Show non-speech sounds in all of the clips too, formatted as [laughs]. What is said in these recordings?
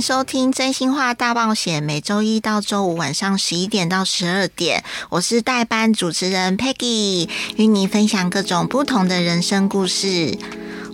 收听《真心话大冒险》，每周一到周五晚上十一点到十二点，我是代班主持人 Peggy，与你分享各种不同的人生故事。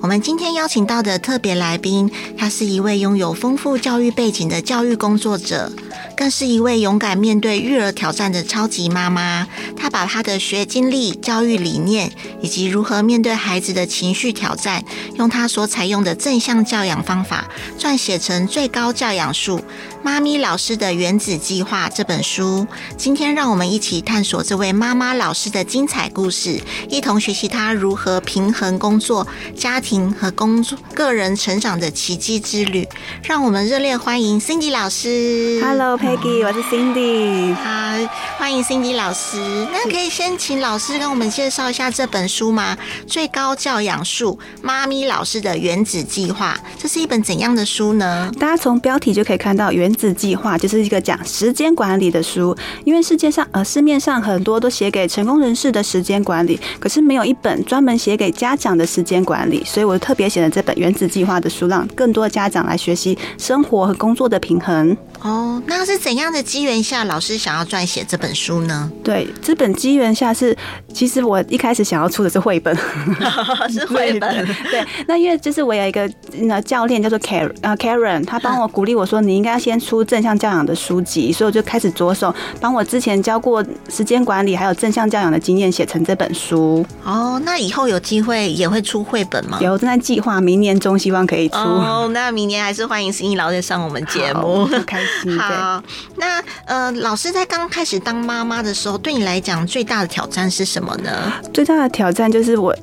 我们今天邀请到的特别来宾，她是一位拥有丰富教育背景的教育工作者，更是一位勇敢面对育儿挑战的超级妈妈。她把她的学经历、教育理念，以及如何面对孩子的情绪挑战，用她所采用的正向教养方法，撰写成最高教养术《妈咪老师的原子计划》这本书。今天，让我们一起探索这位妈妈老师的精彩故事，一同学习她如何平衡工作、家庭。和工作、个人成长的奇迹之旅，让我们热烈欢迎 Cindy 老师。Hello，Peggy，我是 Cindy。好，欢迎 Cindy 老师。那可以先请老师跟我们介绍一下这本书吗？最高教养术：妈咪老师的原子计划。这是一本怎样的书呢？大家从标题就可以看到，原原子计划就是一个讲时间管理的书。因为世界上呃市面上很多都写给成功人士的时间管理，可是没有一本专门写给家长的时间管理。所以我特别写了这本《原子计划》的书，让更多家长来学习生活和工作的平衡。哦，那是怎样的机缘下，老师想要撰写这本书呢？对，这本机缘下是，其实我一开始想要出的是绘本，[laughs] 是绘本。对，那因为就是我有一个那教练叫做 Karen 啊 Karen，他帮我鼓励我说，你应该先出正向教养的书籍，所以我就开始着手帮我之前教过时间管理还有正向教养的经验写成这本书。哦，那以后有机会也会出绘本吗？有正在计划，明年中希望可以出。哦，那明年还是欢迎 Cindy 老师上我们节目，开心。好，那呃，老师在刚开始当妈妈的时候，对你来讲最大的挑战是什么呢？最大的挑战就是我。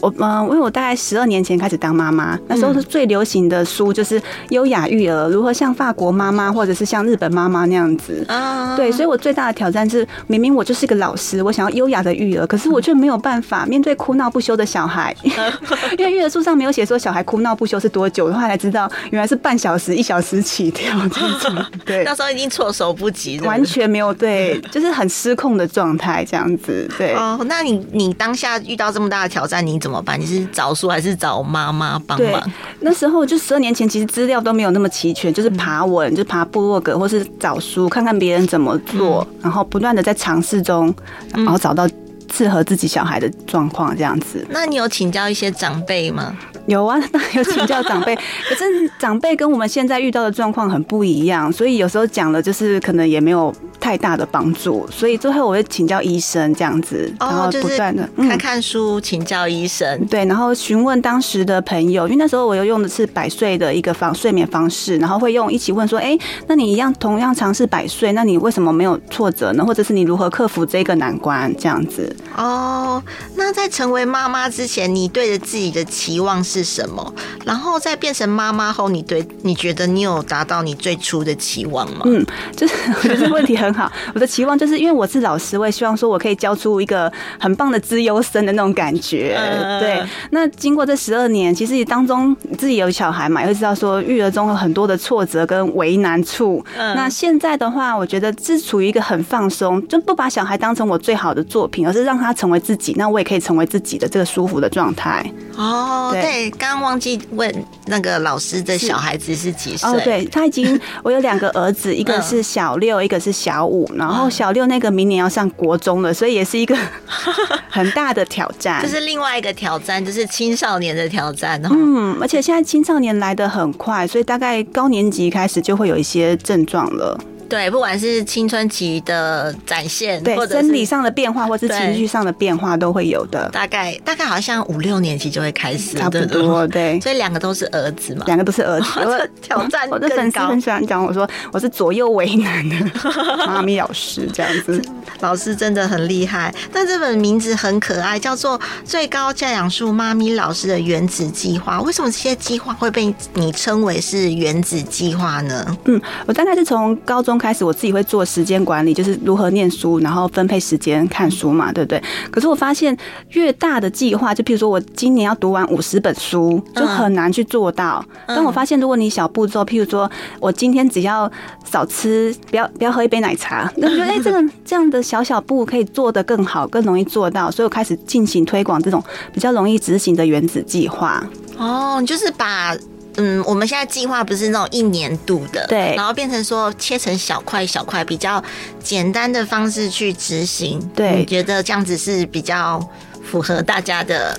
我嗯，因为我大概十二年前开始当妈妈，那时候是最流行的书就是《优雅育儿》，如何像法国妈妈或者是像日本妈妈那样子。啊，对，所以我最大的挑战是，明明我就是一个老师，我想要优雅的育儿，可是我却没有办法面对哭闹不休的小孩，[laughs] 因为育儿书上没有写说小孩哭闹不休是多久的话，才知道原来是半小时、一小时起跳这种。[laughs] 对，那时候已经措手不及，完全没有对，[laughs] 就是很失控的状态这样子。对，哦，那你你当下遇到这么大的挑战，你怎么？办？你是找书还是找妈妈帮忙？那时候就十二年前，其实资料都没有那么齐全，就是爬文，嗯、就爬部落格，或是找书看看别人怎么做，嗯、然后不断的在尝试中，然后找到适合自己小孩的状况这样子。那你有请教一些长辈吗？有啊，[laughs] 当然有请教长辈，[laughs] 可是长辈跟我们现在遇到的状况很不一样，所以有时候讲了就是可能也没有太大的帮助，所以最后我会请教医生这样子，然后不断的看看书，请教医生，对，然后询问当时的朋友，因为那时候我又用的是百岁的一个方睡眠方式，然后会用一起问说，哎，那你一样同样尝试百岁，那你为什么没有挫折呢？或者是你如何克服这个难关？这样子。哦，那在成为妈妈之前，你对着自己的期望是什么？然后在变成妈妈后，你对你觉得你有达到你最初的期望吗？嗯，就是我觉得问题很好。我的期望就是因为我是老师，我也希望说我可以教出一个很棒的资优生的那种感觉。对，那经过这十二年，其实当中自己有小孩嘛，也会知道说育儿中有很多的挫折跟为难处。那现在的话，我觉得是处于一个很放松，就不把小孩当成我最好的作品，而是让他成为自己，那我也可以成为自己的这个舒服的状态。哦，对，刚刚忘记问那个老师的小孩子是几岁？哦，对，他已经，我有两个儿子，一个是小六，一个是小五，然后小六那个明年要上国中了，所以也是一个 [laughs] 很大的挑战。这是另外一个挑战，就是青少年的挑战。嗯，而且现在青少年来得很快，所以大概高年级开始就会有一些症状了。对，不管是青春期的展现，对，或者生理上的变化，或是情绪上的变化，都会有的。大概大概好像五六年级就会开始，差不多。对，所以两个都是儿子嘛，两个都是儿子。[laughs] 我挑战，我的粉丝很喜欢讲我说我是左右为难的 [laughs] 妈咪老师这样子。老师真的很厉害，但这本名字很可爱，叫做《最高教养术：妈咪老师的原子计划》。为什么这些计划会被你称为是原子计划呢？嗯，我大概是从高中。开始我自己会做时间管理，就是如何念书，然后分配时间看书嘛，对不对？可是我发现越大的计划，就譬如说我今年要读完五十本书，就很难去做到。但我发现，如果你小步骤，譬如说我今天只要少吃，不要不要喝一杯奶茶，那我觉得哎，这个这样的小小步可以做得更好，更容易做到。所以我开始进行推广这种比较容易执行的原子计划。哦，就是把。嗯，我们现在计划不是那种一年度的，对，然后变成说切成小块小块，比较简单的方式去执行。对，你觉得这样子是比较符合大家的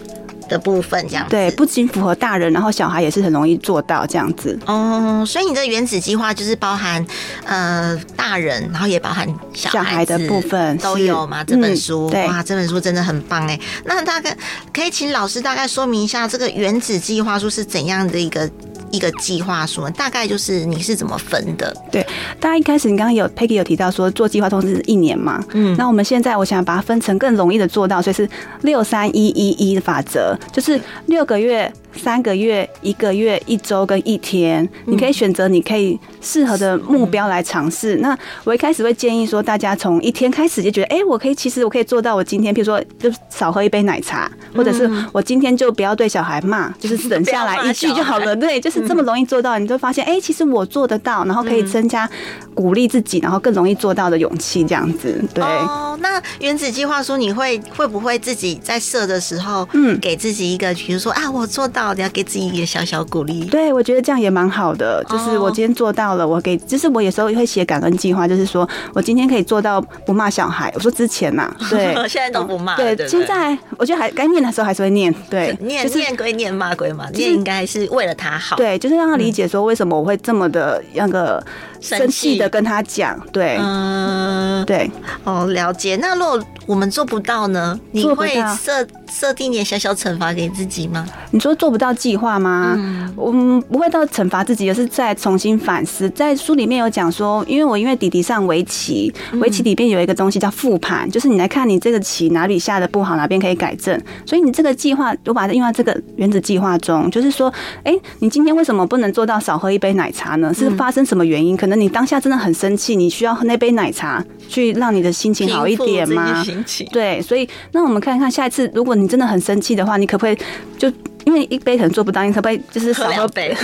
的部分，这样子。对，不仅符合大人，然后小孩也是很容易做到这样子。哦，所以你的原子计划就是包含呃大人，然后也包含小孩，的部分都有嘛？这本书，哇，这本书真的很棒哎。那大概可以请老师大概说明一下，这个原子计划书是怎样的一个？一个计划书大概就是你是怎么分的？对，大家一开始你刚刚有 Peggy 有提到说做计划通知是一年嘛，嗯，那我们现在我想把它分成更容易的做到，所以是六三一一一的法则，就是六个月。三个月、一个月、一周跟一天，你可以选择你可以适合的目标来尝试。那我一开始会建议说，大家从一天开始就觉得，哎，我可以，其实我可以做到。我今天，比如说，就少喝一杯奶茶，或者是我今天就不要对小孩骂，就是省下来一句就好了。对，就是这么容易做到，你就发现，哎，其实我做得到，然后可以增加鼓励自己，然后更容易做到的勇气，这样子。对。哦，那原子计划书你会会不会自己在设的时候，嗯，给自己一个，比如说啊，我做到。你要给自己一个小小鼓励。对，我觉得这样也蛮好的。就是我今天做到了，我给，就是我有时候会写感恩计划，就是说我今天可以做到不骂小孩。我说之前呐，[laughs] 对，现在都不骂。对，现在我觉得还该念的时候还是会念。对，[laughs] 念念归念，骂归骂，念应该是为了他好。对，就是让他理解说为什么我会这么的那个生气的跟他讲。对，嗯，对，哦，了解。那如果我们做不到呢？你会设设定点小小惩罚给自己吗？你说做不到计划吗？嗯，我们不会到惩罚自己，而是再重新反思。在书里面有讲说，因为我因为弟弟上围棋，围棋里面有一个东西叫复盘，就是你来看你这个棋哪里下的不好，哪边可以改正。所以你这个计划，我把它用在这个原子计划中，就是说，哎、欸，你今天为什么不能做到少喝一杯奶茶呢？是发生什么原因？可能你当下真的很生气，你需要喝那杯奶茶去让你的心情好一点吗？对，所以那我们看看下一次，如果你真的很生气的话，你可不可以就因为一杯可能做不到，你可不可以就是少喝 [laughs] 杯，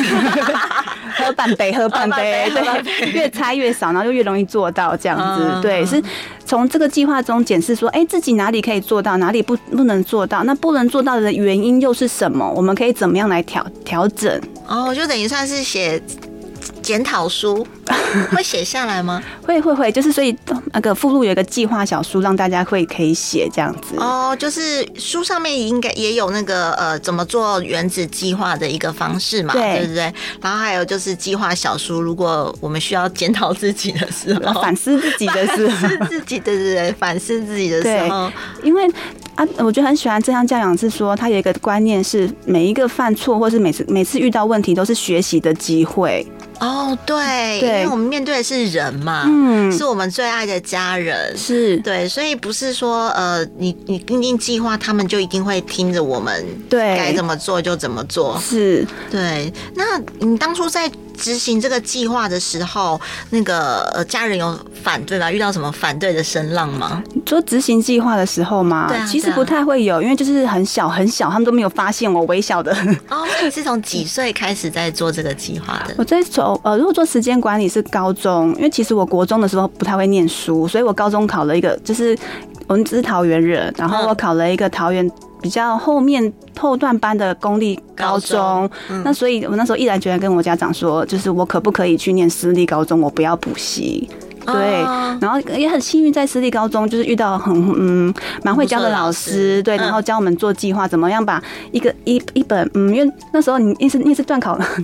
喝半杯，喝半杯，对，越猜越少，然后就越容易做到这样子。对，是从这个计划中检视说，哎，自己哪里可以做到，哪里不不能做到，那不能做到的原因又是什么？我们可以怎么样来调调整？哦，就等于算是写。检讨书 [laughs] 会写下来吗？会会会，就是所以那个附录有一个计划小书，让大家会可以写这样子。哦，就是书上面应该也有那个呃怎么做原子计划的一个方式嘛，对，对不对？然后还有就是计划小书，如果我们需要检讨自己的时候，[laughs] 反思自己的时候，反思自己，对对对，反思自己的时候，因为啊，我觉得很喜欢正向教养，是说他有一个观念是每一个犯错，或是每次每次遇到问题都是学习的机会。哦，对，因为我们面对的是人嘛，嗯，是我们最爱的家人，是。对，所以不是说呃，你你定定计划，他们就一定会听着我们，对，该怎么做就怎么做，是。对。那你当初在执行这个计划的时候，那个呃家人有反对吗？遇到什么反对的声浪吗？做执行计划的时候吗？对啊，其实不太会有，因为就是很小很小，他们都没有发现我微小的。哦，[laughs] 那你是从几岁开始在做这个计划的？我在从。呃，如果做时间管理是高中，因为其实我国中的时候不太会念书，所以我高中考了一个，就是我们只是桃园人，然后我考了一个桃园比较后面后段班的公立高中，高中嗯、那所以我那时候毅然决然跟我家长说，就是我可不可以去念私立高中，我不要补习。对，然后也很幸运，在私立高中就是遇到很嗯蛮会教的老师，对，然后教我们做计划，怎么样把一个一一本嗯，因为那时候你你是你是断考了，[laughs]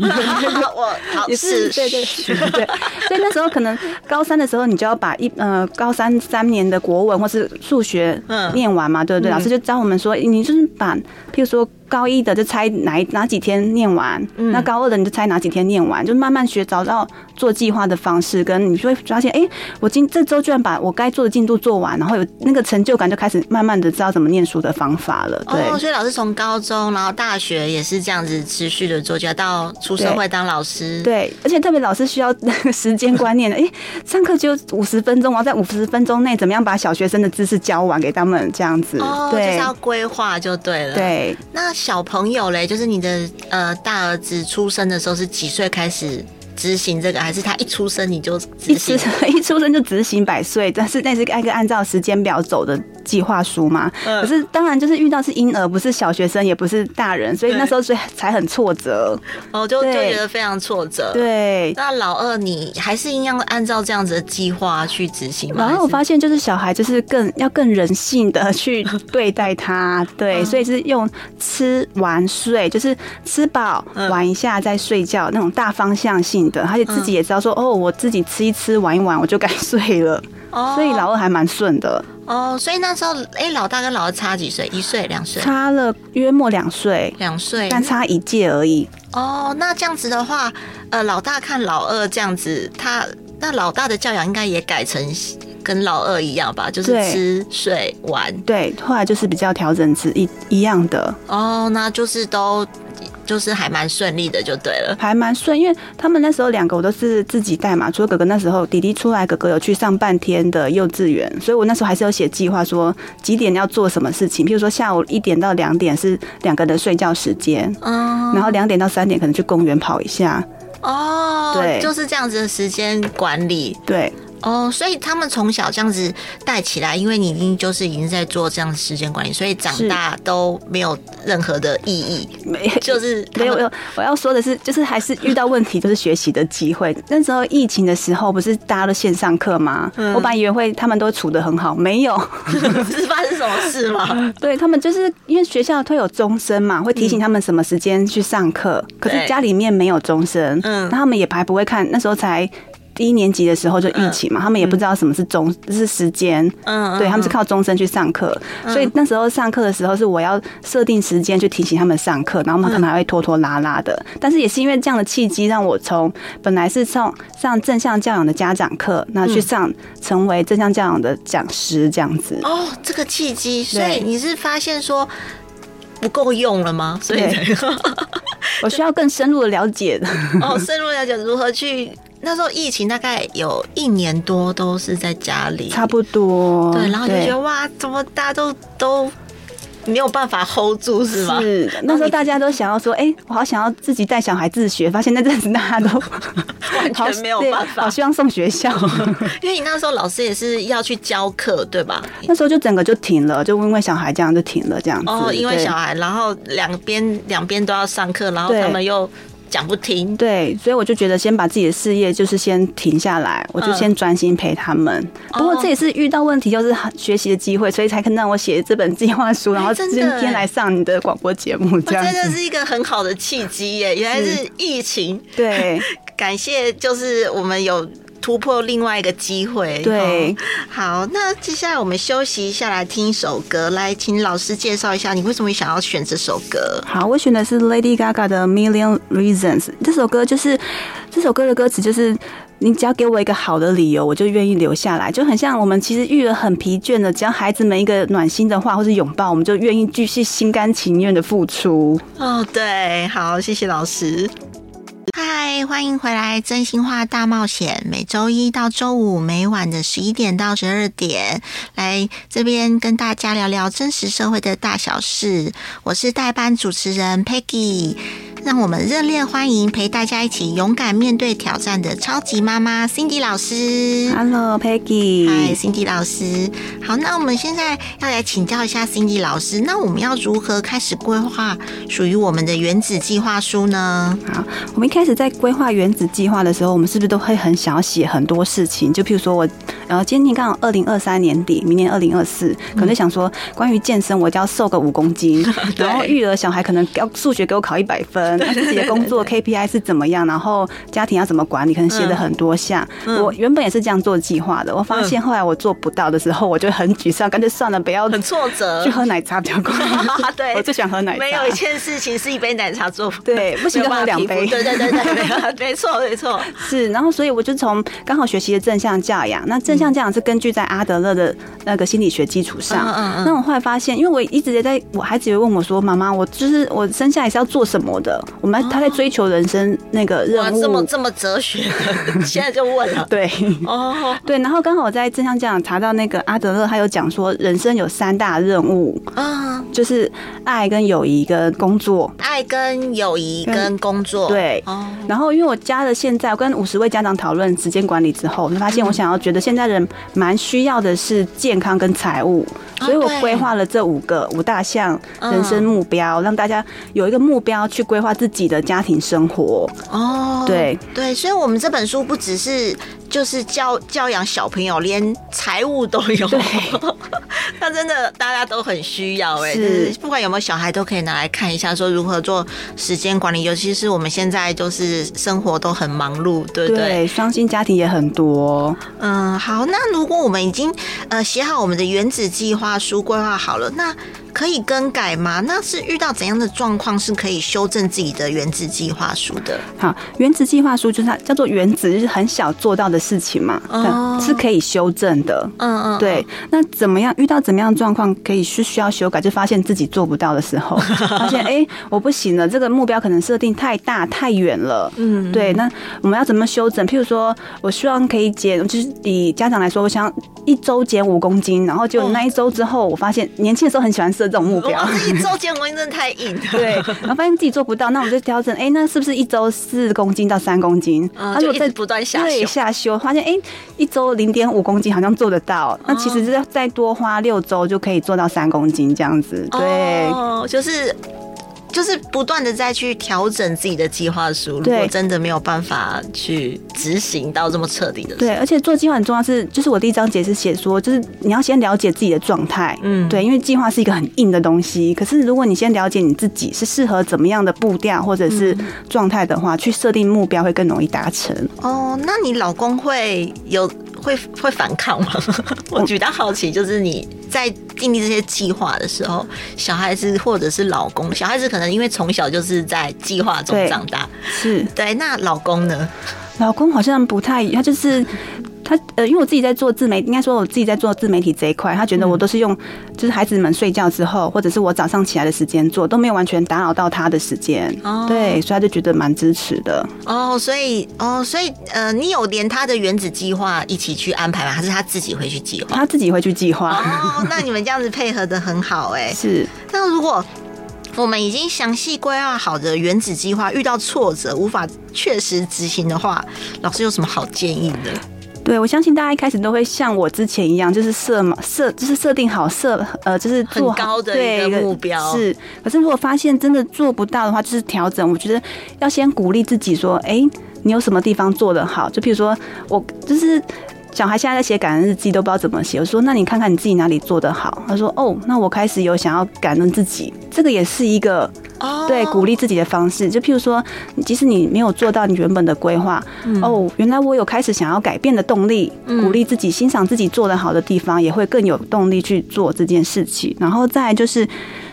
我也是对对对对，所以那时候可能高三的时候，你就要把一呃高三三年的国文或是数学念完嘛，对不对？老师就教我们说，你就是把譬如说。高一的就猜哪哪几天念完，嗯、那高二的你就猜哪几天念完，就慢慢学找到做计划的方式，跟你就会发现，哎、欸，我今这周居然把我该做的进度做完，然后有那个成就感，就开始慢慢的知道怎么念书的方法了。对，哦、所以老师从高中，然后大学也是这样子持续的做，就要到出社会当老师。对，对，而且特别老师需要那个时间观念的，哎、欸，上课就五十分钟，我要在五十分钟内怎么样把小学生的知识教完给他们，这样子。哦，对，就是要规划就对了。对，那小朋友嘞，就是你的呃大儿子出生的时候是几岁开始？执行这个，还是他一出生你就执行？一出生 [laughs] 就执行百岁，但是那是按个按照时间表走的计划书嘛。嗯。可是当然就是遇到是婴儿，不是小学生，也不是大人，所以那时候所以才很挫折。哦，就就觉得非常挫折。对。那老二，你还是一样按照这样子的计划去执行吗？然后我发现，就是小孩就是更要更人性的去对待他。[laughs] 对，所以是用吃玩睡，就是吃饱玩一下再睡觉那种大方向性。的，而且自己也知道说，哦，我自己吃一吃，玩一玩，我就该 [laughs] 睡了。哦，所以老二还蛮顺的。哦，所以那时候，哎，老大跟老二差几岁？一岁、两岁？差了约莫两岁，两岁，但差一届而已。哦，那这样子的话，呃，老大看老二这样子，他那老大的教养应该也改成跟老二一样吧？就是吃、睡、玩。对，后来就是比较调整是一一样的。哦，那就是都。就是还蛮顺利的，就对了，还蛮顺，因为他们那时候两个我都是自己带嘛，除了哥哥那时候弟弟出来，哥哥有去上半天的幼稚园，所以我那时候还是有写计划，说几点要做什么事情，譬如说下午一点到两点是两个人的睡觉时间，嗯，然后两点到三点可能去公园跑一下，哦，对，就是这样子的时间管理，对。哦，所以他们从小这样子带起来，因为你已经就是已经在做这样的时间管理，所以长大都没有任何的意义，没就是没有没有。我要说的是，就是还是遇到问题就是学习的机会。那时候疫情的时候，不是大家都线上课吗？嗯、我本来以为会他们都处的很好，没有，[laughs] 是发生什么事吗？[laughs] 对他们就是因为学校都有钟声嘛，会提醒他们什么时间去上课，嗯、可是家里面没有钟声，嗯，那他们也还不会看，那时候才。第一年级的时候就疫情嘛，他们也不知道什么是钟，是时间，嗯，对，他们是靠钟声去上课，所以那时候上课的时候是我要设定时间去提醒他们上课，然后他们可能还会拖拖拉拉的，但是也是因为这样的契机，让我从本来是上上正向教养的家长课，那去上成为正向教养的讲师这样子。哦，这个契机，所以你是发现说不够用了吗？所以 [laughs] 我需要更深入的了解的。哦，深入了解如何去。那时候疫情大概有一年多都是在家里，差不多。对，然后就觉得哇，怎么大家都都没有办法 hold 住，是吗？是。那时候大家都想要说，哎、欸，我好想要自己带小孩自学，发现那阵子大家都 [laughs] 完全没有办法，好希望送学校。[laughs] 因为你那时候老师也是要去教课，对吧？那时候就整个就停了，就因为小孩这样就停了，这样子。哦，因为小孩，然后两边两边都要上课，然后他们又。讲不听，对，所以我就觉得先把自己的事业就是先停下来，我就先专心陪他们。嗯、不过这也是遇到问题就是学习的机会，所以才可能让我写这本计划书，然后今天来上你的广播节目，这样真的是一个很好的契机耶！原来是疫情，对，[laughs] 感谢就是我们有。突破另外一个机会，对，好，那接下来我们休息一下，来听一首歌，来，请老师介绍一下你为什么想要选这首歌。好，我选的是 Lady Gaga 的《Million Reasons》，这首歌就是这首歌的歌词就是，你只要给我一个好的理由，我就愿意留下来，就很像我们其实育儿很疲倦的，只要孩子们一个暖心的话或是拥抱，我们就愿意继续心甘情愿的付出。哦，对，好，谢谢老师。嗨，欢迎回来！真心话大冒险，每周一到周五每晚的十一点到十二点，来这边跟大家聊聊真实社会的大小事。我是代班主持人 Peggy。让我们热烈欢迎陪大家一起勇敢面对挑战的超级妈妈 Cindy 老师。Hello，Peggy。Hi，Cindy 老师。好，那我们现在要来请教一下 Cindy 老师，那我们要如何开始规划属于我们的原子计划书呢？好，我们一开始在规划原子计划的时候，我们是不是都会很想要写很多事情？就譬如说我然后今年刚好二零二三年底，明年二零二四，可能想说关于健身，我就要瘦个五公斤，[laughs] 然后育儿小孩可能要数学给我考一百分，自己的工作 KPI 是怎么样，然后家庭要怎么管理，可能写的很多项。我原本也是这样做计划的，我发现后来我做不到的时候，我就很沮丧，干脆算了，不要很挫折，去喝奶茶比较快。[laughs] 对，我最喜欢喝奶茶。没有一件事情是一杯奶茶做不对，不行就喝两杯。对对对对，[laughs] 没错没错。是，然后所以我就从刚好学习了正向教养，那正向教养是根据在阿德勒的那个心理学基础上。嗯嗯。那我后来发现，因为我一直也在，我孩子也问我说：“妈妈，我就是我生下来是要做什么的？”我们他在追求人生那个任务，这么这么哲学，[laughs] 现在就问了。[laughs] 对。哦，[laughs] 对，然后刚好我在正向教养查到那个阿德勒，他有讲说人生有三大任务。啊，就是爱跟友谊跟工作，爱跟友谊跟工作。对。哦，然后因为我加了现在我跟五十位家长讨论时间管理之后，我就发现我想要觉得现在人蛮需要的是健康跟财务，所以我规划了这五个五大项人生目标，让大家有一个目标去规划自己的家庭生活。哦，对对，所以我们这本书不只是。就是教教养小朋友，连财务都有。对，[laughs] 那真的大家都很需要哎、欸，是不管有没有小孩都可以拿来看一下，说如何做时间管理。尤其是我们现在就是生活都很忙碌，对不对？对，双薪家庭也很多。嗯，好，那如果我们已经呃写好我们的原子计划书，规划好了，那。可以更改吗？那是遇到怎样的状况是可以修正自己的原子计划书的？好，原子计划书就是它叫做原子，就是很小做到的事情嘛，哦、是可以修正的。嗯嗯，对。那怎么样遇到怎么样的状况可以是需要修改？就发现自己做不到的时候，[laughs] 发现哎、欸，我不行了，这个目标可能设定太大太远了。嗯，对。那我们要怎么修正？譬如说我希望可以减，就是以家长来说，我想一周减五公斤，然后就那一周之后，我发现年轻的时候很喜欢设。这种目标，我自己周减五公斤真的太硬了。[laughs] 对，然后发现自己做不到，那我们就调整。哎、欸，那是不是一周四公斤到三公斤？嗯，就一直不断下修。对，下修，发现哎、欸，一周零点五公斤好像做得到。那其实再再多花六周就可以做到三公斤这样子。对，哦，就是。就是不断的再去调整自己的计划书，如果真的没有办法去执行到这么彻底的。对，而且做计划很重要，是就是我第一章节是写说，就是你要先了解自己的状态，嗯，对，因为计划是一个很硬的东西。可是如果你先了解你自己是适合怎么样的步调或者是状态的话，去设定目标会更容易达成。哦，那你老公会有？会会反抗吗？[laughs] 我比较好奇，就是你在订立这些计划的时候，小孩子或者是老公，小孩子可能因为从小就是在计划中长大，是对。那老公呢？老公好像不太，他就是。他呃，因为我自己在做自媒，应该说我自己在做自媒体这一块，他觉得我都是用，就是孩子们睡觉之后，或者是我早上起来的时间做，都没有完全打扰到他的时间。哦，对，所以他就觉得蛮支持的。哦，所以哦，所以呃，你有连他的原子计划一起去安排吗？还是他自己会去计划？他自己会去计划。哦，那你们这样子配合的很好哎。[laughs] 是。那如果我们已经详细规划好的原子计划遇到挫折无法确实执行的话，老师有什么好建议的？对，我相信大家一开始都会像我之前一样，就是设嘛设，就是设定好设呃，就是做很高的一个目标是。可是如果发现真的做不到的话，就是调整。我觉得要先鼓励自己说，哎，你有什么地方做得好？就譬如说我就是小孩现在在写感恩日记，都不知道怎么写。我说，那你看看你自己哪里做得好？他说，哦，那我开始有想要感恩自己，这个也是一个。对，鼓励自己的方式，就譬如说，即使你没有做到你原本的规划，嗯、哦，原来我有开始想要改变的动力，嗯、鼓励自己，欣赏自己做得好的地方，也会更有动力去做这件事情。然后再就是。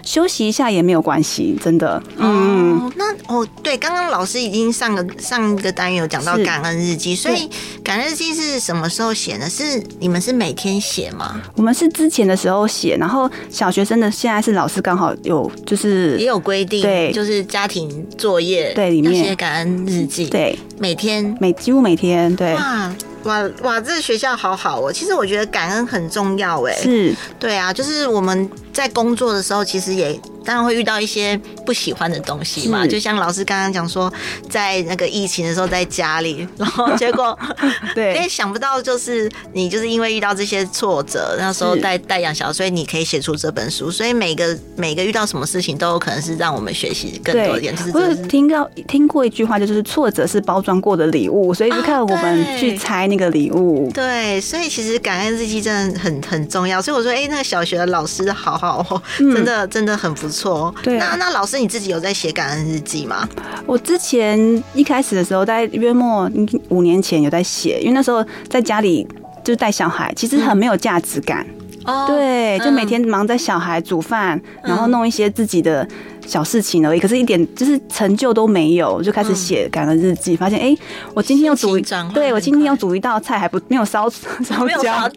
休息一下也没有关系，真的。嗯，哦，那哦，对，刚刚老师已经上个上一个单元有讲到感恩日记，所以感恩日记是什么时候写呢？是你们是每天写吗？我们是之前的时候写，然后小学生的现在是老师刚好有就是也有规定，对，就是家庭作业对里面。写感恩日记，对，每天。每几乎每天对。哇哇哇，这个学校好好哦！其实我觉得感恩很重要哎，是，对啊，就是我们在工作的时候，其实也当然会遇到一些不喜欢的东西嘛。就像老师刚刚讲说，在那个疫情的时候在家里，然后结果 [laughs] 对，因为想不到就是你就是因为遇到这些挫折，那时候带带养小，所以你可以写出这本书。所以每个每个遇到什么事情都有可能是让我们学习更多一点。就是，我有听到听过一句话，就是挫折是包装过的礼物，所以就看我们去拆那个礼物。对，对，所以其实感恩日记真的很很重要。所以我说，哎、欸，那个小学的老师好好哦，真的真的很不错。对，那那老师你自己有在写感恩日记吗？我之前一开始的时候，在约莫五年前有在写，因为那时候在家里就带小孩，其实很没有价值感。哦、嗯，对，就每天忙在小孩煮饭，然后弄一些自己的。小事情而已，可是一点就是成就都没有，就开始写感恩日记，发现哎、欸，我今天要煮一，对我今天要煮一道菜还不没有烧 [laughs] 烧焦，[laughs]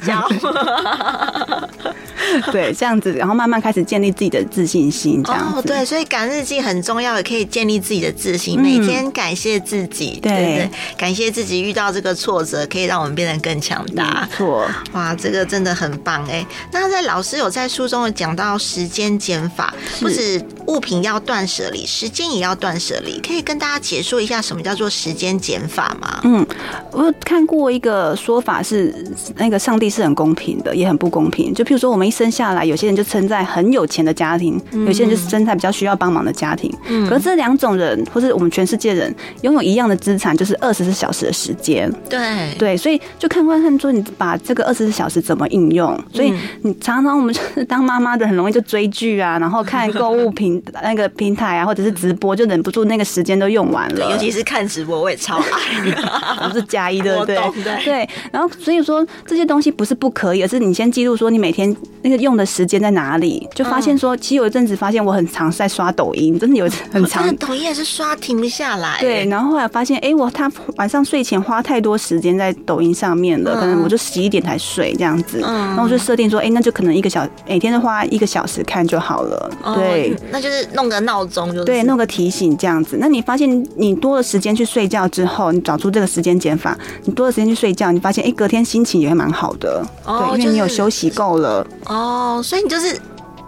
对，这样子，然后慢慢开始建立自己的自信心，这样子。对，所以感恩日记很重要，也可以建立自己的自信，每天感谢自己，对对，感谢自己遇到这个挫折，可以让我们变得更强大。错，哇，这个真的很棒哎。那在老师有在书中有讲到时间减法，不止物品。要断舍离，时间也要断舍离，可以跟大家解说一下什么叫做时间减法吗？嗯，我看过一个说法是，那个上帝是很公平的，也很不公平。就譬如说，我们一生下来，有些人就生在很有钱的家庭，有些人就是生在比较需要帮忙的家庭。嗯，可是这两种人，或是我们全世界人，拥有一样的资产，就是二十四小时的时间。对对，所以就看看看说，你把这个二十四小时怎么应用。所以你常常我们就是当妈妈的，很容易就追剧啊，然后看购物品。那个平台啊，或者是直播，就忍不住那个时间都用完了。尤其是看直播，我也超爱。[laughs] 我是加一 [laughs] 对不对？对。然后所以说这些东西不是不可以，而是你先记录说你每天那个用的时间在哪里，就发现说，其实有一阵子发现我很常在刷抖音，真的有很长。抖音也是刷停不下来。对。然后后来发现，哎，我他晚上睡前花太多时间在抖音上面了，可能我就十一点才睡这样子。嗯。然后我就设定说，哎，那就可能一个小每天都花一个小时看就好了。对。那就是弄个闹。钟就对，弄个提醒这样子。那你发现你多了时间去睡觉之后，你找出这个时间减法，你多了时间去睡觉，你发现哎、欸，隔天心情也会蛮好的。哦，对，因为你有休息够了。哦，所以你就是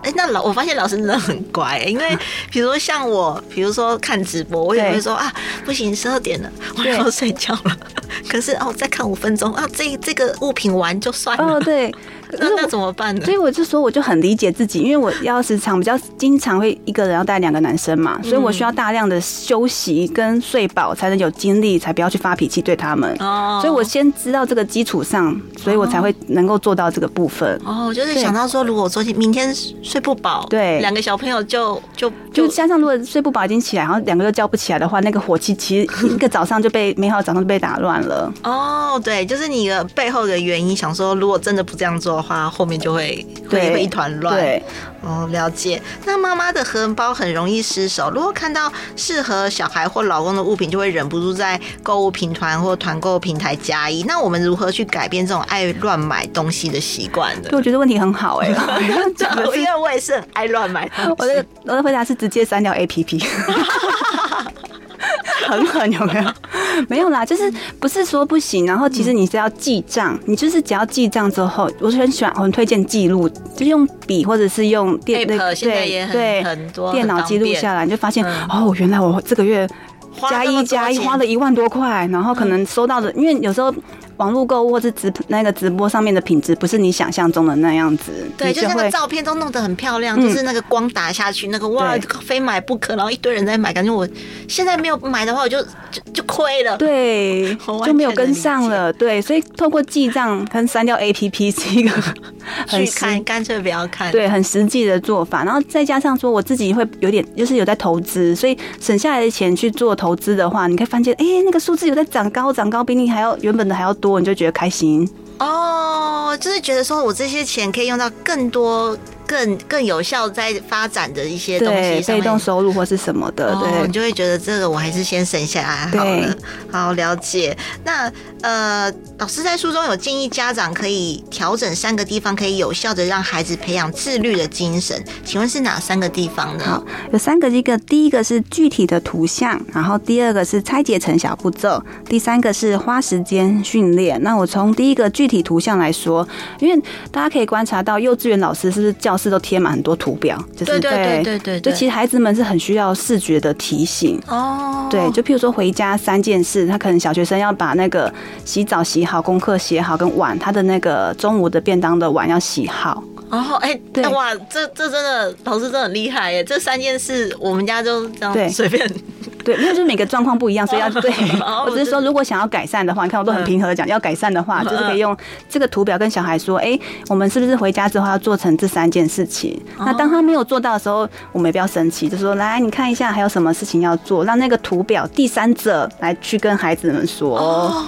哎、欸，那老我发现老师真的很乖，因为 [laughs] 比如说像我，比如说看直播，我也会说啊，不行，十二点了，我要睡觉了。[laughs] 可是哦，再看五分钟啊，这这个物品完就算了。哦，对。[laughs] 那那怎么办呢？所以我就说，我就很理解自己，因为我要时常比较经常会一个人要带两个男生嘛，所以我需要大量的休息跟睡饱，才能有精力，才不要去发脾气对他们。哦，所以我先知道这个基础上，所以我才会能够做到这个部分。哦，就是想到说，如果我昨天明天睡不饱，对，两个小朋友就就就加上如果睡不饱已经起来，然后两个又叫不起来的话，那个火气其实一个早上就被美好的早上就被打乱了。哦，对，就是你的背后的原因，想说如果真的不这样做。的话，后面就会会会一团乱。对，哦，了解。那妈妈的荷包很容易失手，如果看到适合小孩或老公的物品，就会忍不住在购物平团或团购平台加一。那我们如何去改变这种爱乱买东西的习惯呢？我觉得问题很好哎、[laughs] 欸，因为我也是很爱乱买东西。[laughs] 我的我的回答是直接删掉 APP。[laughs] [laughs] 很狠有没有？没有啦，就是不是说不行。然后其实你是要记账，你就是只要记账之后，我是很喜欢，很推荐记录，就是用笔或者是用电对对很多电脑记录下来，你就发现哦，原来我这个月加一加一花了一万多块，然后可能收到的，因为有时候。网络购物或是直那个直播上面的品质不是你想象中的那样子，对，就，就那个照片都弄得很漂亮，嗯、就是那个光打下去，那个哇，非买不可，然后一堆人在买，感觉我现在没有买的话，我就就就亏了，对，[laughs] 就没有跟上了，对，所以透过记账跟删掉 APP 是一个 [laughs] 很去看，干脆不要看，对，很实际的做法，然后再加上说我自己会有点就是有在投资，所以省下来的钱去做投资的话，你可以发现，哎、欸，那个数字有在长高，长高比你还要原本的还要多。多你就觉得开心哦，就是觉得说我这些钱可以用到更多。更更有效在发展的一些东西被动收入或是什么的，对，你就会觉得这个我还是先省下来好了。好，了解。那呃，老师在书中有建议家长可以调整三个地方，可以有效的让孩子培养自律的精神。请问是哪三个地方呢？好，有三个，一个第一个是具体的图像，然后第二个是拆解成小步骤，第三个是花时间训练。那我从第一个具体图像来说，因为大家可以观察到，幼稚园老师是不是教室都贴满很多图表，就是对对对对对，就其实孩子们是很需要视觉的提醒哦。对，就譬如说回家三件事，他可能小学生要把那个洗澡洗好，功课写好，跟碗他的那个中午的便当的碗要洗好。哦，哎、欸，对，哇，这这真的老师真的很厉害耶！这三件事我们家就这样随便。对，因为就是每个状况不一样，所以要 [laughs] 对。我只是说，如果想要改善的话，你看我都很平和的讲，要改善的话，就是可以用这个图表跟小孩说，哎，我们是不是回家之后要做成这三件事情？那当他没有做到的时候，我们也不要生气，就说来，你看一下还有什么事情要做，让那个图表第三者来去跟孩子们说。哦，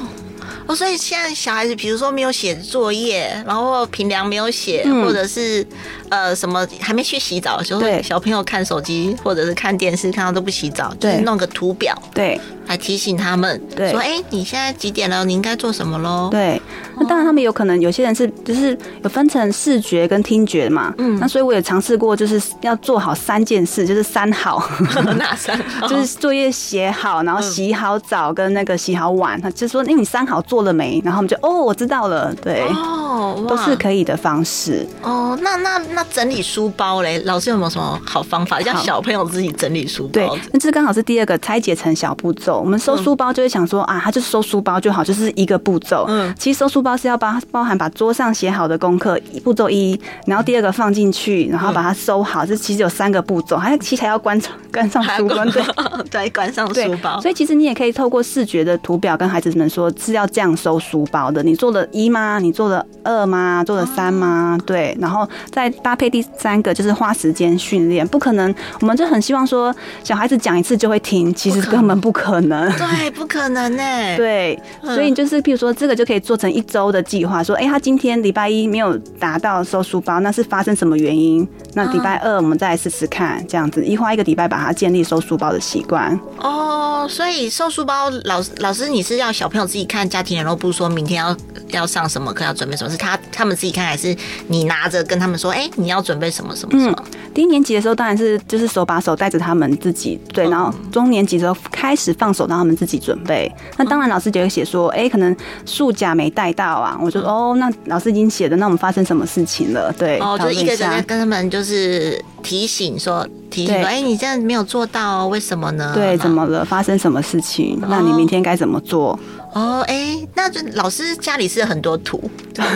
所以现在小孩子，比如说没有写作业，然后平量没有写，或者是。呃，什么还没去洗澡，就是小朋友看手机或者是看电视，看到都不洗澡，就是弄个图表，对，来提醒他们，对，说，哎、欸，你现在几点了？你应该做什么喽？对，那当然他们有可能有些人是就是有分成视觉跟听觉嘛，嗯，那所以我也尝试过，就是要做好三件事，就是三好，[laughs] 哪三好？[laughs] 就是作业写好，然后洗好澡跟那个洗好碗，他就说，哎，你三好做了没？然后我们就，哦，我知道了，对，哦，都是可以的方式。哦，那那那。那整理书包嘞，老师有没有什么好方法，让小朋友自己整理书包？对，那这刚好是第二个拆解成小步骤。我们收书包就会想说、嗯、啊，他就收书包就好，就是一个步骤。嗯，其实收书包是要包包含把桌上写好的功课，步骤一，然后第二个放进去，然后把它收好。这、嗯、其实有三个步骤，还有其实还要关上 [laughs] 关上书包，对，对，关上书包。所以其实你也可以透过视觉的图表跟孩子们说是要这样收书包的。你做了一吗？你做了二吗？做了三吗？哦、对，然后再。搭配第三个就是花时间训练，不可能，我们就很希望说小孩子讲一次就会听，其实根本不可能。对，不可能呢。[laughs] 对，所以就是譬如说这个就可以做成一周的计划，说，哎，他今天礼拜一没有达到收书包，那是发生什么原因？那礼拜二我们再来试试看，这样子一花一个礼拜把它建立收书包的习惯。哦，所以收书包，老师老师你是要小朋友自己看家庭联络簿，说明天要要上什么课，要准备什么？是他他们自己看，还是你拿着跟他们说，哎？你要准备什么什么什么？嗯，低年级的时候当然是就是手把手带着他们自己对，然后中年级的时候开始放手让他们自己准备。那当然老师就会写说，哎，可能数甲没带到啊，我就说哦，那老师已经写的，那我们发生什么事情了？对，哦，就一个人跟他们就是提醒说，提醒说，哎，你这样没有做到，为什么呢？对，怎么了？发生什么事情？那你明天该怎么做？哦，哎、欸，那就老师家里是很多图，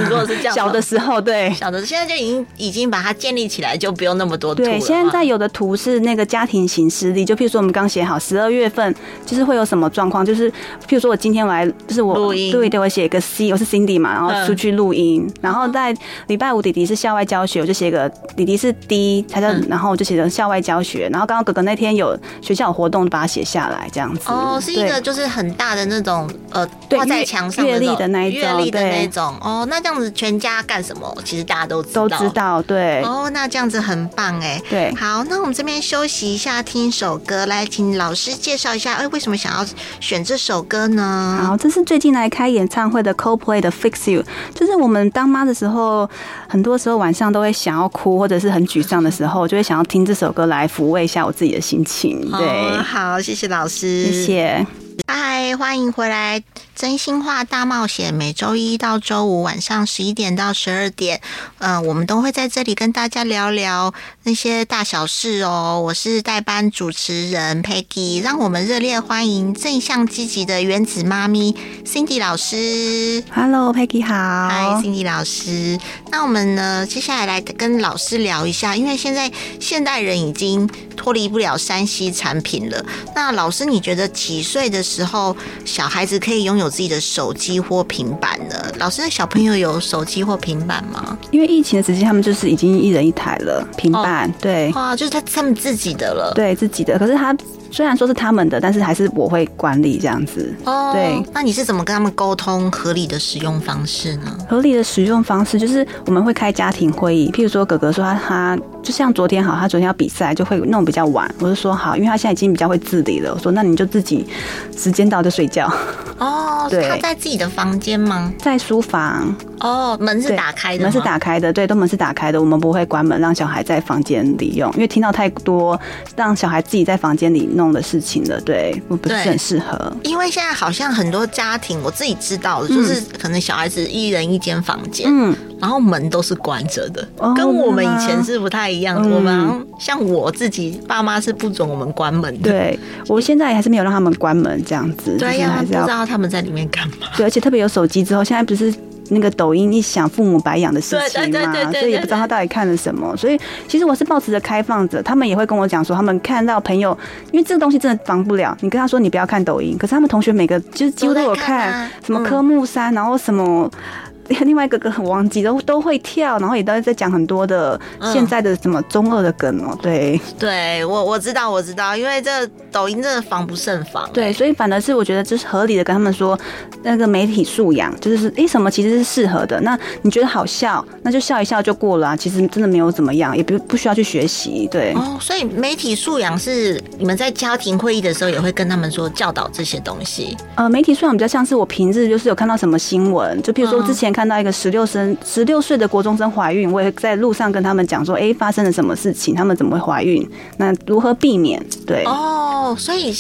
如果是这样，小的时候对，小的现在就已经已经把它建立起来，就不用那么多图。对，现在有的图是那个家庭型事例，就譬如说我们刚写好十二月份就是会有什么状况，就是譬如说我今天我来就是我录音，对对，我写一个 C，我是 Cindy 嘛，然后出去录音，嗯、然后在礼拜五弟弟是校外教学，我就写个弟弟是 D，他叫，嗯、然后我就写成校外教学，然后刚刚哥哥那天有学校有活动，把它写下来这样子。哦，是一个就是很大的那种呃。挂在墙上的那一种，月历的那种哦，那这样子全家干什么？其实大家都知道，都知道，对。哦，那这样子很棒哎，对。好，那我们这边休息一下，听首歌，来请老师介绍一下，哎，为什么想要选这首歌呢？好，这是最近来开演唱会的 Coldplay 的 Fix You，就是我们当妈的时候，很多时候晚上都会想要哭，或者是很沮丧的时候，就会想要听这首歌来抚慰一下我自己的心情。对，哦、好，谢谢老师，谢谢。嗨，欢迎回来！真心话大冒险，每周一到周五晚上十一点到十二点，嗯、呃，我们都会在这里跟大家聊聊那些大小事哦。我是代班主持人 Peggy，让我们热烈欢迎正向积极的原子妈咪 Cindy 老师。Hello，Peggy 好。Hi，Cindy 老师。那我们呢，接下来来跟老师聊一下，因为现在现代人已经脱离不了山西产品了。那老师，你觉得几岁的时候小孩子可以拥有自己的手机或平板呢？老师的小朋友有手机或平板吗？因为疫情的时期，他们就是已经一人一台了平板，哦、对，哇，就是他他们自己的了，对自己的。可是他。虽然说是他们的，但是还是我会管理这样子。哦，对，那你是怎么跟他们沟通合理的使用方式呢？合理的使用方式就是我们会开家庭会议，譬如说哥哥说他他就像昨天好，他昨天要比赛就会弄比较晚，我就说好，因为他现在已经比较会自理了，我说那你就自己时间到就睡觉。[laughs] 哦，对，他在自己的房间吗？在书房。哦，门是打开的，门是打开的，对，都门是打开的，我们不会关门让小孩在房间里用，因为听到太多让小孩自己在房间里弄。弄的事情了，对，我不是很适合。因为现在好像很多家庭，我自己知道的，就是可能小孩子一人一间房间，嗯，然后门都是关着的，哦、跟我们以前是不太一样。嗯、我们像我自己爸妈是不准我们关门的，对，我现在还是没有让他们关门这样子，对呀，不知道他们在里面干嘛。对，而且特别有手机之后，现在不是。那个抖音一响，父母白养的事情嘛，所以也不知道他到底看了什么。所以其实我是抱持着开放者，他们也会跟我讲说，他们看到朋友，因为这个东西真的防不了。你跟他说你不要看抖音，可是他们同学每个就是几乎都有看，什么科目三，然后什么。另外一个歌很忘记，都都会跳，然后也都在讲很多的现在的什么中二的梗哦、喔。对，对我我知道我知道，因为这抖音真的防不胜防。对，所以反而是我觉得就是合理的，跟他们说那个媒体素养，就是诶什么其实是适合的。那你觉得好笑，那就笑一笑就过了啊。其实真的没有怎么样，也不不需要去学习。对哦，所以媒体素养是你们在家庭会议的时候也会跟他们说教导这些东西。呃，媒体素养比较像是我平日就是有看到什么新闻，就比如说之前。看到一个十六生十六岁的国中生怀孕，我也在路上跟他们讲说，哎、欸，发生了什么事情？他们怎么会怀孕？那如何避免？对哦，所以。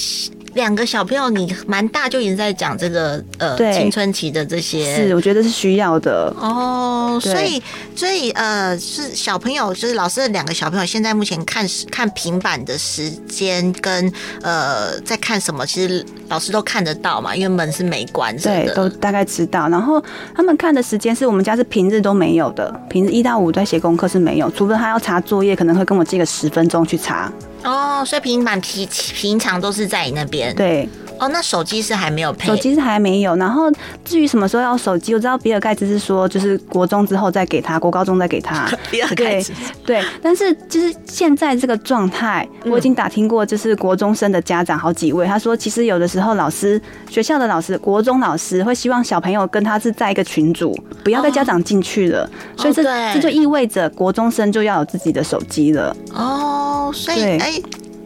两个小朋友，你蛮大就已经在讲这个呃青春期的这些，是我觉得是需要的哦。所以所以呃是小朋友，就是老师的两个小朋友，现在目前看看平板的时间跟呃在看什么，其实老师都看得到嘛，因为门是没关着的，对，都大概知道。然后他们看的时间是我们家是平日都没有的，平日一到五在写功课是没有，除非他要查作业，可能会跟我借个十分钟去查。哦，所以平板平平常都是在你那边。对。哦，那手机是还没有配，手机是还没有。然后至于什么时候要手机，我知道比尔盖茨是说，就是国中之后再给他，国高中再给他。比尔盖茨对，对，但是就是现在这个状态，我已经打听过，就是国中生的家长好几位，他说其实有的时候老师学校的老师，国中老师会希望小朋友跟他是在一个群组，不要带家长进去了。所以这这就意味着国中生就要有自己的手机了。哦，所以哎，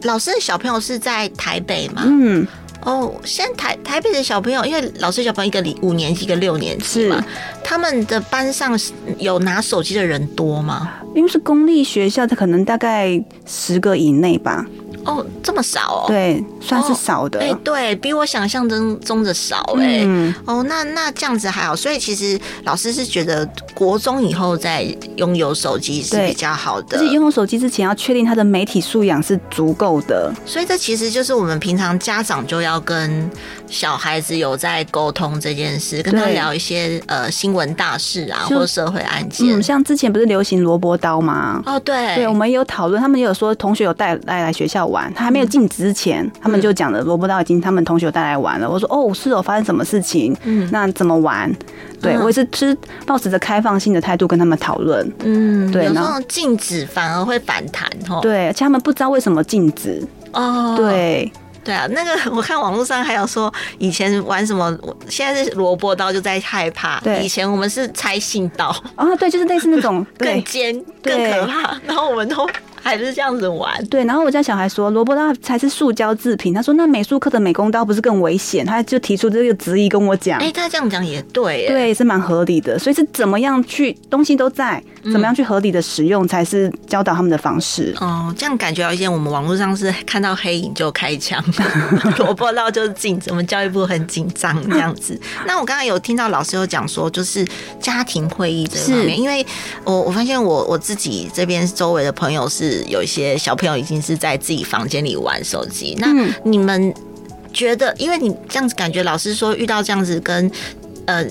老师的小朋友是在台北吗？嗯。哦，现在台台北的小朋友，因为老师小朋友一个五年级，一个六年级嘛，是他们的班上有拿手机的人多吗？因为是公立学校，他可能大概十个以内吧。哦，这么少哦？对，算是少的。哎、哦欸，对比我想象中中的少哎。嗯、哦，那那这样子还好。所以其实老师是觉得国中以后再拥有手机是比较好的。就是拥有手机之前要确定他的媒体素养是足够的。所以这其实就是我们平常家长就要跟小孩子有在沟通这件事，跟他聊一些呃新闻大事啊，或者社会案件。嗯，像之前不是流行萝卜刀吗？哦，对，对，我们也有讨论，他们也有说同学有带带来学校玩。他还没有禁止之前，嗯、他们就讲了萝卜刀已经他们同学带来玩了。我说哦，是哦发生什么事情？嗯，那怎么玩？对、嗯、我也是是抱持着开放性的态度跟他们讨论。嗯，对，然后禁止反而会反弹哦。对，而且他们不知道为什么禁止哦。对对啊，那个我看网络上还有说以前玩什么，现在是萝卜刀就在害怕。对，以前我们是拆信刀啊、哦，对，就是类似那种 [laughs] 更尖更可怕，然后我们都。还是这样子玩，对。然后我家小孩说，萝卜刀才是塑胶制品。他说，那美术课的美工刀不是更危险？他就提出这个质疑跟我讲。哎，他这样讲也对，对，是蛮合理的。所以是怎么样去东西都在，怎么样去合理的使用，才是教导他们的方式。哦，这样感觉好像我们网络上是看到黑影就开枪，萝卜刀就是禁止。我们教育部很紧张这样子。[laughs] 那我刚才有听到老师有讲说，就是家庭会议这方面，因为我我发现我我自己这边周围的朋友是。有一些小朋友已经是在自己房间里玩手机，那你们觉得，因为你这样子感觉，老师说遇到这样子跟呃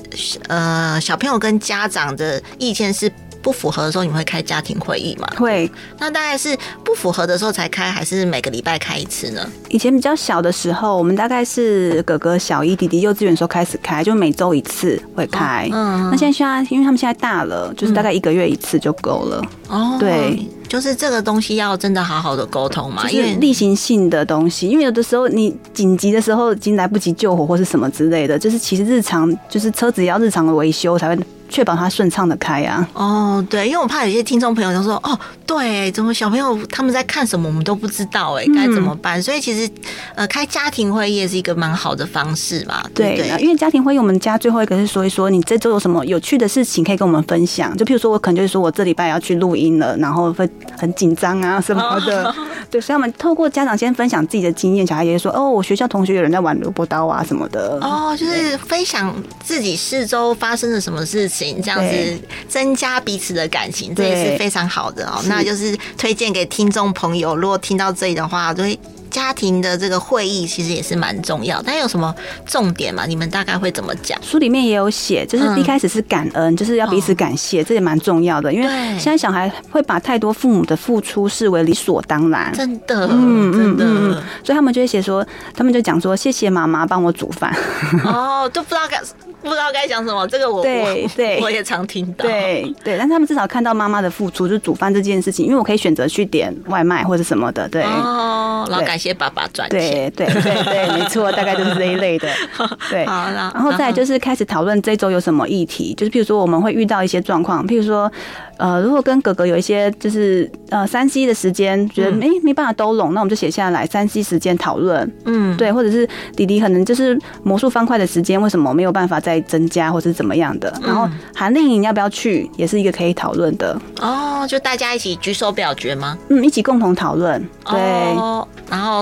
呃小朋友跟家长的意见是不符合的时候，你们会开家庭会议吗？会。那大概是不符合的时候才开，还是每个礼拜开一次呢？以前比较小的时候，我们大概是哥哥小一、弟弟幼稚园时候开始开，就每周一次会开。嗯。那现在现在，因为他们现在大了，就是大概一个月一次就够了。哦。对。就是这个东西要真的好好的沟通嘛，因为例行性的东西，因为有的时候你紧急的时候已经来不及救火或是什么之类的，就是其实日常就是车子也要日常的维修才会。确保它顺畅的开啊！哦，对，因为我怕有些听众朋友就说：“哦，对，怎么小朋友他们在看什么，我们都不知道，哎，该怎么办？”嗯、所以其实，呃，开家庭会议也是一个蛮好的方式嘛。对，对，对，因为家庭会议，我们家最后一个是说一说你这周有什么有趣的事情可以跟我们分享。就譬如说，我可能就是说我这礼拜要去录音了，然后会很紧张啊什么的。哦、[laughs] 对，所以我们透过家长先分享自己的经验，小孩也说哦，我学校同学有人在玩萝卜刀啊什么的。哦，就是分享自己四周发生了什么事情，这样子增加彼此的感情，这也是非常好的哦。那就是推荐给听众朋友，如果听到这里的话，就会。家庭的这个会议其实也是蛮重要，但有什么重点吗？你们大概会怎么讲？书里面也有写，就是一开始是感恩，嗯、就是要彼此感谢，哦、这也蛮重要的。因为现在小孩会把太多父母的付出视为理所当然，真的，嗯嗯嗯，所以他们就会写说，他们就讲说，谢谢妈妈帮我煮饭。哦，都不知道该不知道该讲什么，这个我对对，我也常听到，对对，但他们至少看到妈妈的付出，就是煮饭这件事情，因为我可以选择去点外卖或者什么的，对哦，然后感谢。爸爸赚钱，对对对对，没错，大概就是这一类的。[laughs] 对，好，然后再就是开始讨论这周有什么议题，就是譬如说我们会遇到一些状况，譬如说。呃，如果跟哥哥有一些就是呃三 C 的时间，觉得没没办法都拢，那我们就写下来三 C 时间讨论，嗯，对，或者是弟弟可能就是魔术方块的时间，为什么没有办法再增加，或者是怎么样的？然后韩令营要不要去，也是一个可以讨论的。哦，就大家一起举手表决吗？嗯，一起共同讨论。对，然后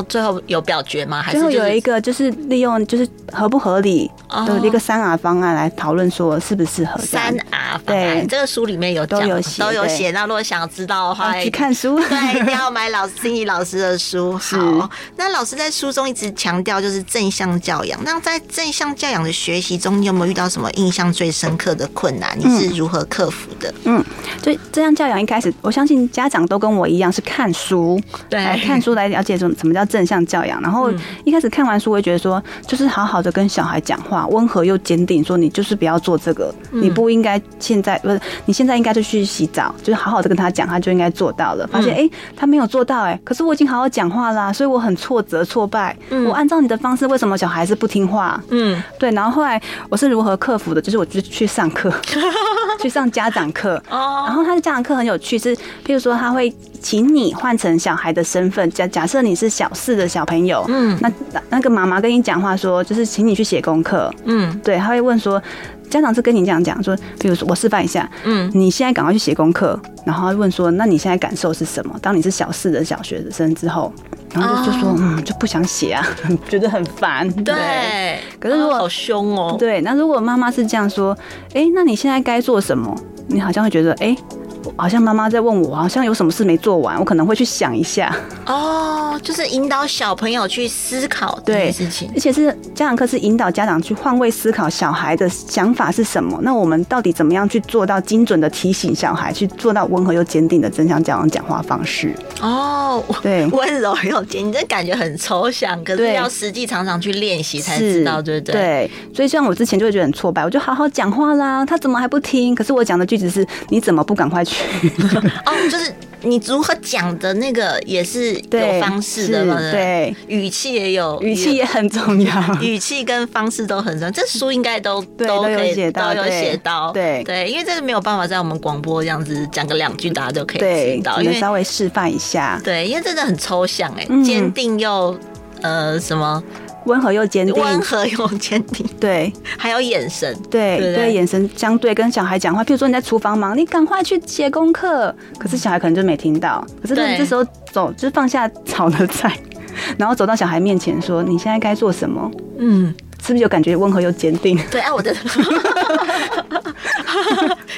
最后有表决吗？还是最后有一个就是利用就是合不合理的一个三 R 方案来讨论说适不适合三 R 方案。对，这个书里面有都有写。都有写，那如果想知道的话，去看书。[laughs] 对，一定要买老师心怡老师的书。好，那老师在书中一直强调就是正向教养。那在正向教养的学习中，你有没有遇到什么印象最深刻的困难？你是如何克服的？嗯，所以正向教养一开始，我相信家长都跟我一样是看书，对，看书来了解什么什么叫正向教养。然后一开始看完书，我会觉得说，就是好好的跟小孩讲话，温和又坚定，说你就是不要做这个，你不应该现在不是，你现在应该就去洗澡。就是好好的跟他讲，他就应该做到了。发现哎、欸，他没有做到哎、欸，可是我已经好好讲话啦，所以我很挫折挫败。我按照你的方式，为什么小孩是不听话？嗯，对。然后后来我是如何克服的？就是我就去上课，[laughs] 去上家长课。哦然后他的家长课很有趣，是譬如说他会请你换成小孩的身份，假假设你是小四的小朋友，嗯，那那个妈妈跟你讲话说，就是请你去写功课。嗯，对，他会问说。家长是跟你这样讲说，比如说我示范一下，嗯，你现在赶快去写功课，然后他问说，那你现在感受是什么？当你是小四的小学生之后，然后就就说，嗯，就不想写啊，[laughs] 觉得很烦。对，可是如果好凶哦，对，那如果妈妈是这样说，哎，那你现在该做什么？你好像会觉得，哎。好像妈妈在问我，好像有什么事没做完，我可能会去想一下。哦，就是引导小朋友去思考这件事情，而且是家长课是引导家长去换位思考小孩的想法是什么。那我们到底怎么样去做到精准的提醒小孩，去做到温和又坚定的正向教养讲话方式？哦，对，温柔又坚你，这感觉很抽象，可是要实际常常去练习才知道，对不对？对，所以像我之前就会觉得很挫败，我就好好讲话啦，他怎么还不听？可是我讲的句子是，你怎么不赶快去？[laughs] 哦，就是你如何讲的那个也是有方式的嘛，对，语气也有，语气也很重要，[laughs] 语气跟方式都很重要。这书应该都 [laughs] 都可以写到，都有写到，对对，因为这个没有办法在我们广播这样子讲个两句，大家都可以知道，因为稍微示范一下，对，因为真的很抽象哎，坚定又呃什么。温和又坚定，温和又坚定，对，还有眼神，对对，对，眼神相对跟小孩讲话，譬如说你在厨房忙，你赶快去写功课，可是小孩可能就没听到，可是你这时候走，就是放下炒的菜，[laughs] 然后走到小孩面前说：“你现在该做什么？”嗯。是不是有感觉温和又坚定？对啊，我的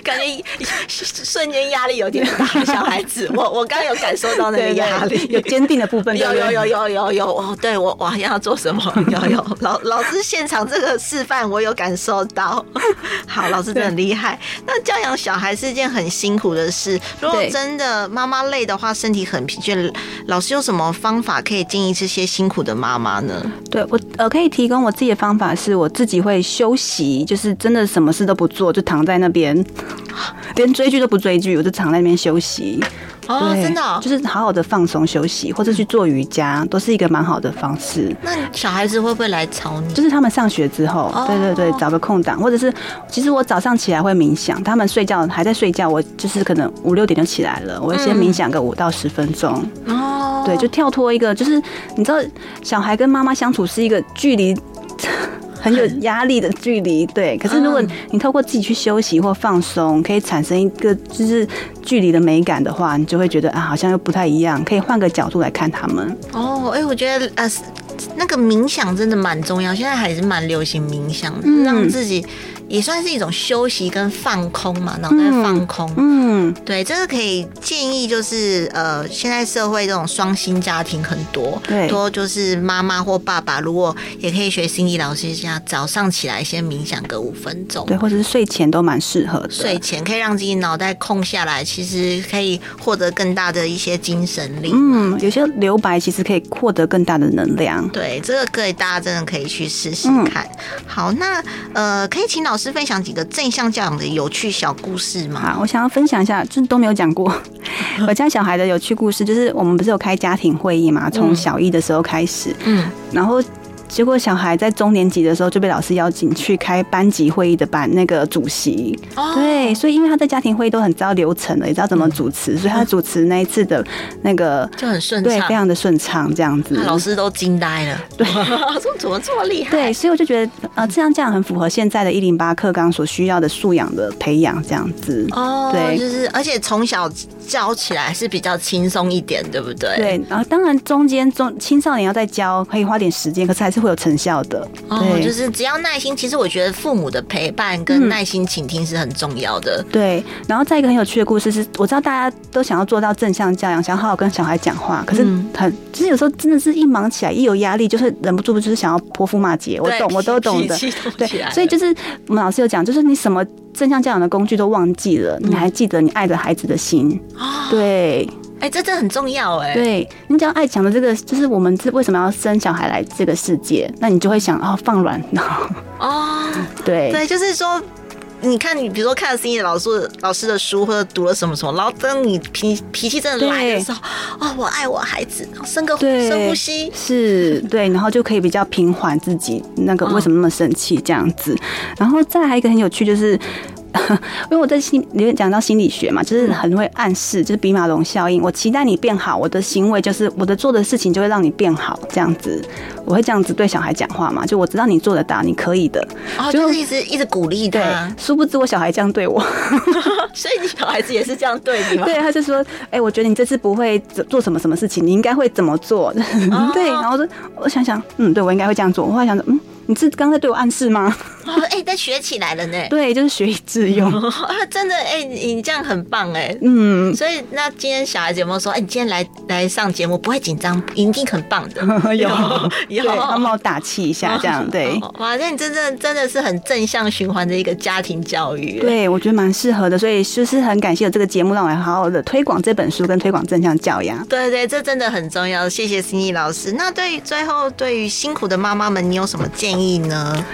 感觉瞬间压力有点大。[laughs] 小孩子，我我刚刚有感受到那个压力，有坚定的部分。有有有有有有哦，对我我要做什么？有有老老师现场这个示范，我有感受到。好，老师真的很厉害。那教养小孩是一件很辛苦的事。如果真的妈妈累的话，身体很疲倦，老师有什么方法可以建议这些辛苦的妈妈呢？对我呃，可以提供我自己的方法。法是我自己会休息，就是真的什么事都不做，就躺在那边，[gasps] 连追剧都不追剧，我就躺在那边休息。哦，真的，就是好好的放松休息，或者去做瑜伽，都是一个蛮好的方式。那小孩子会不会来吵你？就是他们上学之后，对对对，找个空档，或者是其实我早上起来会冥想，他们睡觉还在睡觉，我就是可能五六点就起来了，我会先冥想个五到十分钟。哦，对，就跳脱一个，就是你知道，小孩跟妈妈相处是一个距离。[laughs] 很有压力的距离。对，可是如果你透过自己去休息或放松，可以产生一个就是距离的美感的话，你就会觉得啊，好像又不太一样，可以换个角度来看他们。哦，哎，我觉得呃，那个冥想真的蛮重要，现在还是蛮流行冥想的，嗯、让自己。也算是一种休息跟放空嘛，脑袋放空。嗯，对，这个可以建议，就是呃，现在社会这种双薪家庭很多，对，多就是妈妈或爸爸，如果也可以学心理老师一下，早上起来先冥想个五分钟，对，或者是睡前都蛮适合的。睡前可以让自己脑袋空下来，其实可以获得更大的一些精神力。嗯，有些留白其实可以获得更大的能量。对，这个可以大家真的可以去试试看。嗯、好，那呃，可以请老。是分享几个正向教养的有趣小故事吗？好，我想要分享一下，就是都没有讲过 [laughs] 我家小孩的有趣故事。就是我们不是有开家庭会议嘛，从小一的时候开始，嗯，然后。结果小孩在中年级的时候就被老师邀请去开班级会议的班那个主席，对，所以因为他在家庭会议都很知道流程了，也知道怎么主持，所以他主持那一次的那个就很顺畅，对，非常的顺畅，这样子，老师都惊呆了，对，怎么这么厉害？对，所以我就觉得呃，这样这样很符合现在的一零八课纲所需要的素养的培养，这样子。哦，对，就是而且从小教起来是比较轻松一点，对不对？对，然后当然中间中青少年要再教，可以花点时间，可是还是。会有成效的哦，就是只要耐心。其实我觉得父母的陪伴跟耐心倾听是很重要的。嗯、对，然后再一个很有趣的故事是，我知道大家都想要做到正向教养，想要好好跟小孩讲话，可是很，就是有时候真的是一忙起来，一有压力，就是忍不住，就是想要泼妇骂街。我懂，我都懂的。对，所以就是我们老师有讲，就是你什么正向教养的工具都忘记了，你还记得你爱着孩子的心。对。哎、欸，这这很重要哎。对，你只要爱讲的这个，就是我们是为什么要生小孩来这个世界，那你就会想哦，放软哦。[laughs] 对对，就是说，你看你比如说看了心理老师老师的书，或者读了什么什么，然后当你脾脾气真的来的时候，哦，我爱我孩子，深个深呼吸，是对，然后就可以比较平缓自己那个为什么那么生气这样子。然后再还有一个很有趣就是。[laughs] 因为我在心里面讲到心理学嘛，就是很会暗示，就是比马龙效应。我期待你变好，我的行为就是我的做的事情就会让你变好，这样子，我会这样子对小孩讲话嘛。就我知道你做得到，你可以的，哦，就是一直一直鼓励他。殊不知我小孩这样对我，[laughs] 所以你小孩子也是这样对你吗？[laughs] 对，他就说，哎、欸，我觉得你这次不会做什么什么事情，你应该会怎么做？哦、对，然后说，我想想，嗯，对我应该会这样做。我后来想着，嗯。你是刚才对我暗示吗？哎，但学起来了呢。[laughs] 对，就是学以致用。[laughs] 真的，哎，你这样很棒哎。嗯。所以，那今天小孩子有没有说，哎，你今天来来上节目不会紧张，一定很棒的。有 [laughs] 有，他帮我打气一下，这样对。哇，那你真正真的是很正向循环的一个家庭教育。对，我觉得蛮适合的，所以就是很感谢有这个节目，让我来好好的推广这本书，跟推广正向教养。对对，这真的很重要。谢谢心怡老师。那对于最后，对于辛苦的妈妈们，你有什么建议？意呢？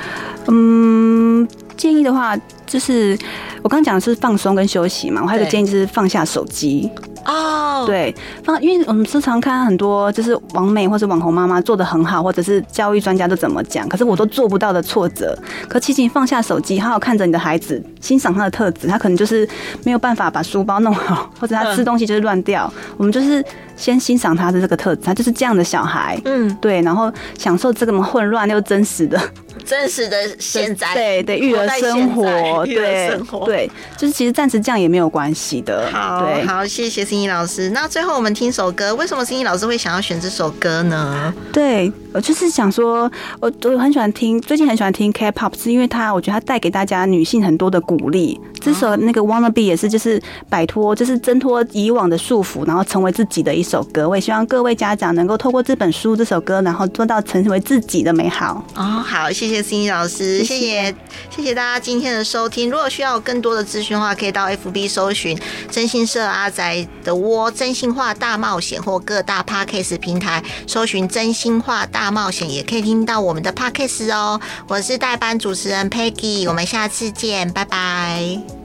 嗯，建议的话，就是我刚刚讲的是放松跟休息嘛。我还有个建议就是放下手机。哦，对，放，因为我们时常看很多就是网美或是网红妈妈做的很好，或者是教育专家都怎么讲，可是我都做不到的挫折。可其实你放下手机，好好看着你的孩子，欣赏他的特质，他可能就是没有办法把书包弄好，或者他吃东西就是乱掉。我们就是先欣赏他的这个特质，他就是这样的小孩。嗯，对，然后享受这个么混乱又真实的。真实的现在，对对，育儿生活，[laughs] 育儿生活，对，就是其实暂时这样也没有关系的。好，对好，谢谢心怡老师。那最后我们听首歌，为什么心怡老师会想要选这首歌呢？对，我就是想说，我我很喜欢听，最近很喜欢听 K-pop，是因为它，我觉得它带给大家女性很多的鼓励。这首那个 Wanna Be 也是，就是摆脱，就是挣脱以往的束缚，然后成为自己的一首歌。我也希望各位家长能够透过这本书、这首歌，然后做到成为自己的美好。哦，好，谢谢心怡老师，谢谢，谢谢，谢谢大家今天的收听。如果需要更多的资讯的话，可以到 FB 搜寻真心社阿宅的窝真心话大冒险，或各大 Podcast 平台搜寻真心话大冒险，也可以听到我们的 Podcast 哦。我是代班主持人 Peggy，我们下次见，拜拜。